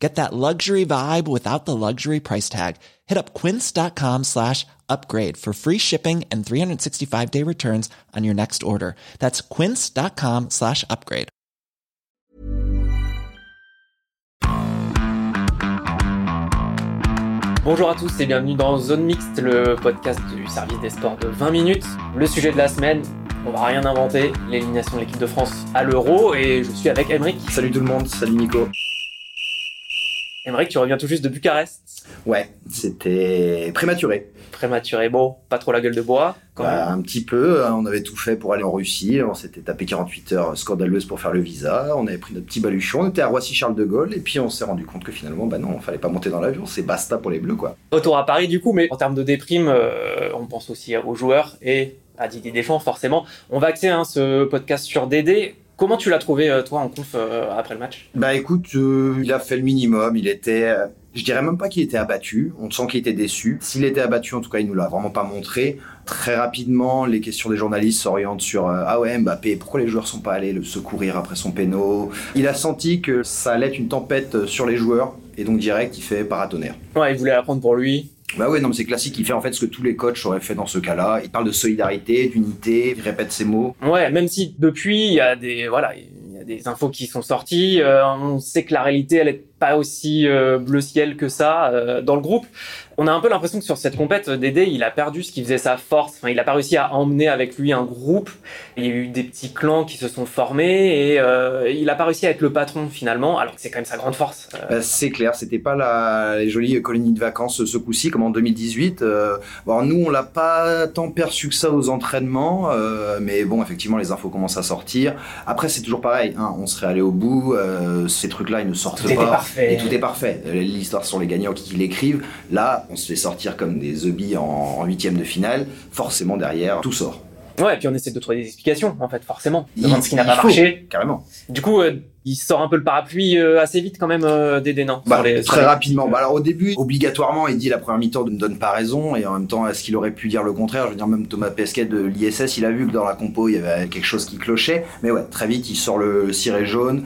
Get that luxury vibe without the luxury price tag. Hit up quince.com slash upgrade for free shipping and 365 day returns on your next order. That's quince.com slash upgrade. Bonjour à tous et bienvenue dans Zone Mixte, le podcast du service des sports de 20 minutes. Le sujet de la semaine, on va rien inventer, l'élimination de l'équipe de France à l'Euro et je suis avec Emeric. Salut tout le monde, salut Nico. Emeric, tu reviens tout juste de Bucarest. Ouais, c'était prématuré. Prématuré, bon, pas trop la gueule de bois. Quand Bah, même. un petit peu, hein, on avait tout fait pour aller en Russie, on s'était tapé 48 heures scandaleuses pour faire le visa, on avait pris notre petit baluchon, on était à Roissy-Charles de Gaulle, et puis on s'est rendu compte que finalement, bah non, fallait pas monter dans l'avion, c'est basta pour les Bleus, quoi. Retour à Paris du coup, mais en termes de déprime, euh, on pense aussi aux joueurs et à Didier Deschamps forcément. On va axer hein, ce podcast sur Dédé. Comment tu l'as trouvé euh, toi en conf euh, après le match? Bah écoute, euh, il a fait le minimum, il était... euh, je dirais même pas qu'il était abattu, on sent qu'il était déçu. S'il était abattu, en tout cas, il nous l'a vraiment pas montré. Très rapidement, les questions des journalistes s'orientent sur Ah ouais, Mbappé, pourquoi les joueurs sont pas allés le secourir après son péno? Il a senti que ça allait être une tempête sur les joueurs, et donc direct, il fait paratonnerre. Ouais, il voulait la prendre pour lui. Bah ouais, non, mais c'est classique, il fait en fait ce que tous les coachs auraient fait dans ce cas-là. Il parle de solidarité, d'unité, il répète ses mots. Ouais, même si depuis il y a des voilà, il y a des infos qui sont sorties, euh, on sait que la réalité elle est pas aussi euh, bleu ciel que ça euh, dans le groupe. On a un peu l'impression que sur cette compète, Dédé, il a perdu ce qui faisait sa force. Enfin, il a pas réussi à emmener avec lui un groupe. Il y a eu des petits clans qui se sont formés et euh, il a pas réussi à être le patron finalement, alors que c'est quand même sa grande force. Euh, Bah, c'est clair, c'était pas la, les jolies colonies de vacances ce coup-ci, comme en 2018. Euh, bon, nous, on l'a pas tant perçu que ça aux entraînements, euh, mais bon, effectivement, les infos commencent à sortir. Après, c'est toujours pareil, hein, on serait allé au bout, euh, ces trucs-là, ils ne sortent pas. Parfait. Et tout est parfait. L'histoire sont les gagnants qui l'écrivent. Là, on se fait sortir comme des zombies en huitième de finale. Forcément, derrière, tout sort. Ouais, et puis on essaie de trouver des explications en fait, forcément. Devant ce qui n'a pas faut, marché. Carrément. Du coup, euh, il sort un peu le parapluie euh, assez vite quand même euh, Dédé, non Bah, sur très les- rapidement. Bah, alors au début, obligatoirement, il dit la première mi-temps ne me donne pas raison, et en même temps, est-ce qu'il aurait pu dire le contraire? Je veux dire, même Thomas Pesquet de l'ISS, il a vu que dans la compo, il y avait quelque chose qui clochait. Mais ouais, très vite, il sort le ciré jaune.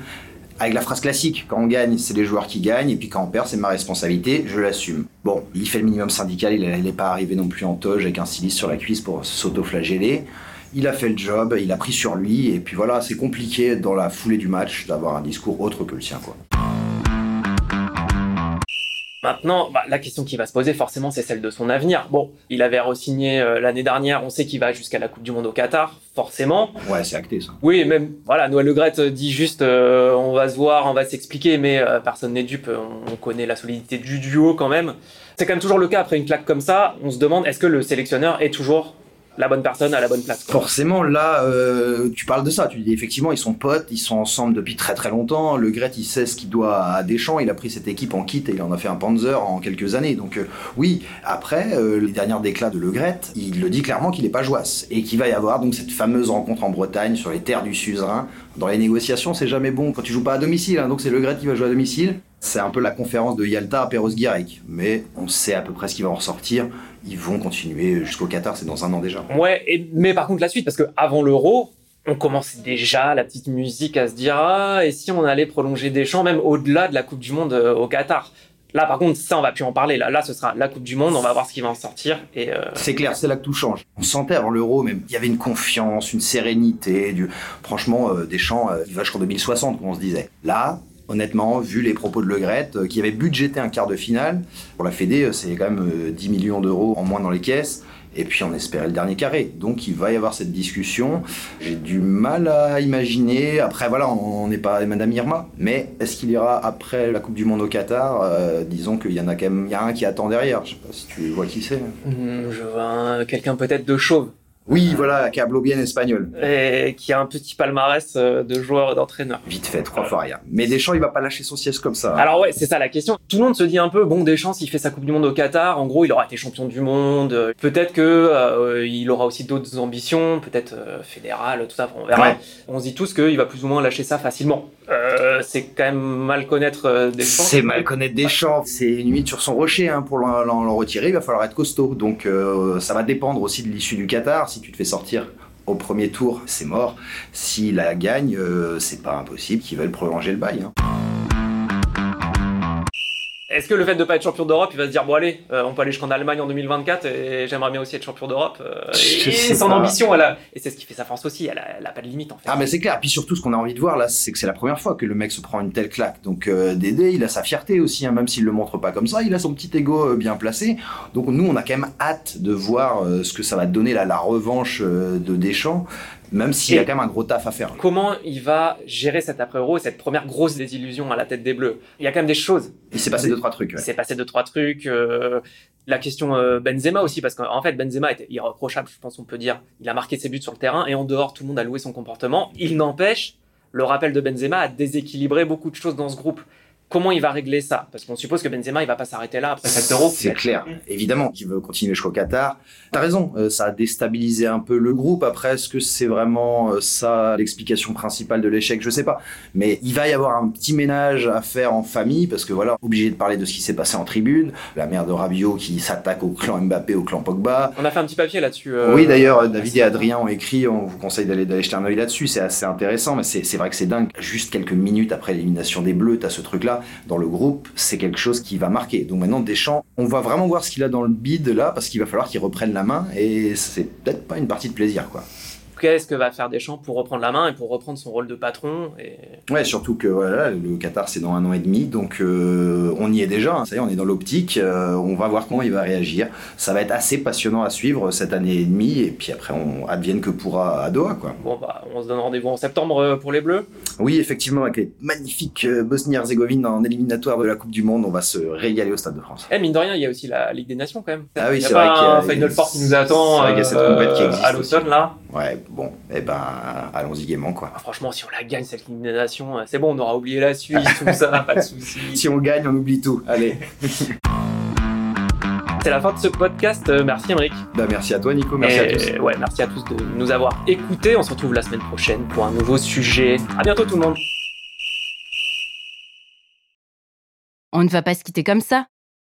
Avec la phrase classique, quand on gagne, c'est les joueurs qui gagnent, et puis quand on perd, c'est ma responsabilité, je l'assume. Bon, il fait le minimum syndical, il n'est pas arrivé non plus en toge avec un silice sur la cuisse pour s'auto-flageller. Il a fait le job, il a pris sur lui, et puis voilà, c'est compliqué dans la foulée du match d'avoir un discours autre que le sien, quoi. Maintenant, bah, la question qui va se poser forcément, c'est celle de son avenir. Bon, il avait re-signé euh, l'année dernière, on sait qu'il va jusqu'à la Coupe du Monde au Qatar, forcément. Ouais, c'est acté ça. Oui, même, voilà, Noël Le Graët dit juste, euh, on va se voir, on va s'expliquer, mais euh, personne n'est dupe, on, on connaît la solidité du duo quand même. C'est quand même toujours le cas après une claque comme ça, on se demande, est-ce que le sélectionneur est toujours la bonne personne à la bonne place. Forcément, là, euh, tu parles de ça. Tu dis effectivement, ils sont potes, ils sont ensemble depuis très très longtemps. Le Gret, il sait ce qu'il doit à Deschamps. Il a pris cette équipe en kit et il en a fait un Panzer en quelques années. Donc euh, oui, après euh, les dernières déclats de Le Gret, il le dit clairement qu'il n'est pas joasse et qu'il va y avoir donc cette fameuse rencontre en Bretagne sur les terres du suzerain. Dans les négociations, c'est jamais bon quand tu joues pas à domicile. hein. donc c'est Le Gret qui va jouer à domicile. C'est un peu la conférence de Yalta à Perros-Guirec. Mais on sait à peu près ce qui va en ressortir. Ils vont continuer jusqu'au Qatar, c'est dans un an déjà. Ouais, et, mais par contre la suite, parce que avant l'Euro, on commence déjà la petite musique à se dire ah et si on allait prolonger Deschamps même au-delà de la Coupe du Monde euh, au Qatar? Là par contre ça on va plus en parler. Là là ce sera la Coupe du Monde, on va voir ce qui va en sortir et euh, C'est clair, c'est là que tout change. On sentait avant l'euro, même, il y avait une confiance, une sérénité. Du... Franchement, euh, Deschamps, euh, il va jusqu'en 2060, comme on se disait. Là, honnêtement, vu les propos de Le Gret, euh, qui avait budgété un quart de finale, pour la Fédé, euh, c'est quand même euh, 10 millions d'euros en moins dans les caisses. Et puis on espérait le dernier carré. Donc il va y avoir cette discussion. J'ai du mal à imaginer. Après voilà, on n'est pas Madame Irma. Mais est-ce qu'il ira après la Coupe du Monde au Qatar? Euh, Disons qu'il y en a quand même, y a un qui attend derrière. Je sais pas si tu vois qui c'est. hmm, je vois un- quelqu'un peut-être de chauve. Oui, voilà, a bien espagnol. Et qui a un petit palmarès euh, de joueur et d'entraîneur. Vite fait, trois fois rien. Mais Deschamps, il va pas lâcher son siège comme ça. Alors ouais, c'est ça la question. Tout le monde se dit un peu, bon, Deschamps, s'il fait sa Coupe du Monde au Qatar, en gros, il aura été champion du monde. Peut-être que euh, il aura aussi d'autres ambitions, peut-être euh, fédérales, tout ça, on verra. Ouais. On se dit tous qu'il va plus ou moins lâcher ça facilement. Euh, c'est quand même mal connaître Deschamps. C'est mal connaître Deschamps. C'est une limite sur son rocher. Hein. Pour l'en, retirer, il va falloir être costaud. Donc ça va dépendre aussi de l'issue du Qatar. Si tu te fais sortir au premier tour, c'est mort. S'il la gagne, euh, c'est pas impossible qu'ils veulent prolonger le bail. hein. Est-ce que le fait de pas être champion d'Europe, il va se dire bon allez, euh, on peut aller jusqu'en Allemagne en 2024 et j'aimerais bien aussi être champion d'Europe. euh, et sais son pas. ambition, elle a, et c'est ce qui fait sa force aussi, elle a, elle a pas de limite en fait. Ah mais c'est clair. Puis surtout, ce qu'on a envie de voir là, c'est que c'est la première fois que le mec se prend une telle claque. Donc euh, Dédé, il a sa fierté aussi, hein, même s'il le montre pas comme ça. Il a son petit ego bien placé. Donc nous, on a quand même hâte de voir ce que ça va donner là, la revanche de Deschamps, même s'il y a quand même un gros taf à faire. Comment il va gérer cet après-euro et cette première grosse désillusion à la tête des Bleus? Il y a quand même des choses. Il s'est passé deux trois trucs. Il s'est passé deux trois trucs. euh, la question euh, Benzema aussi, parce qu'en fait Benzema était irreprochable, je pense on peut dire. Il a marqué ses buts sur le terrain et en dehors tout le monde a loué son comportement. Il n'empêche, le rappel de Benzema a déséquilibré beaucoup de choses dans ce groupe. Comment il va régler ça? Parce qu'on suppose que Benzema il va pas s'arrêter là après 7 euros. C'est clair, évidemment qu'il veut continuer jusqu'au Qatar. T'as raison, euh, ça a déstabilisé un peu le groupe. Après, est-ce que c'est vraiment euh, ça l'explication principale de l'échec? Je sais pas. Mais il va y avoir un petit ménage à faire en famille parce que voilà, obligé de parler de ce qui s'est passé en tribune. La mère de Rabiot qui s'attaque au clan Mbappé, au clan Pogba. On a fait un petit papier là-dessus. euh, Oui, d'ailleurs, David et Adrien ont écrit, on vous conseille d'aller jeter un œil là-dessus, c'est assez intéressant, mais c'est c'est vrai que c'est dingue. Juste quelques minutes après l'élimination des Bleus, t'as ce truc-là, dans le groupe, c'est quelque chose qui va marquer. Donc maintenant, Deschamps, on va vraiment voir ce qu'il a dans le bide là, parce qu'il va falloir qu'il reprenne la main, et c'est peut-être pas une partie de plaisir, quoi. Qu'est-ce que va faire Deschamps pour reprendre la main et pour reprendre son rôle de patron et... Ouais, surtout que voilà, le Qatar c'est dans un an et demi, donc euh, on y est déjà, hein, ça y est, on est dans l'optique, euh, on va voir comment il va réagir. Ça va être assez passionnant à suivre cette année et demie, et puis après on advienne que pourra à Doha, quoi. Bon bah on se donne rendez-vous en septembre euh, pour les Bleus. Oui, effectivement, avec les magnifiques Bosnie-Herzégovine en éliminatoire de la Coupe du Monde, on va se régaler au Stade de France. Eh, mine de rien, il y a aussi la Ligue des Nations quand même. Ah oui, c'est vrai qu'il y a- un Final Four qui nous attend c'est vrai qu'il y a cette compète qui existe à l'automne là. Ouais, bon, eh ben, allons-y gaiement, quoi. Ah, franchement, si on la gagne cette Ligue des Nations, euh, c'est bon, on aura oublié la Suisse, tout ça, pas de soucis. Si on gagne, on oublie tout. Allez. C'est la fin de ce podcast. Euh, Merci Emric. Bah, merci à toi, Nico. Merci à tous. Ouais, merci à tous de nous avoir écoutés. On se retrouve la semaine prochaine pour un nouveau sujet. À bientôt tout le monde. On ne va pas se quitter comme ça.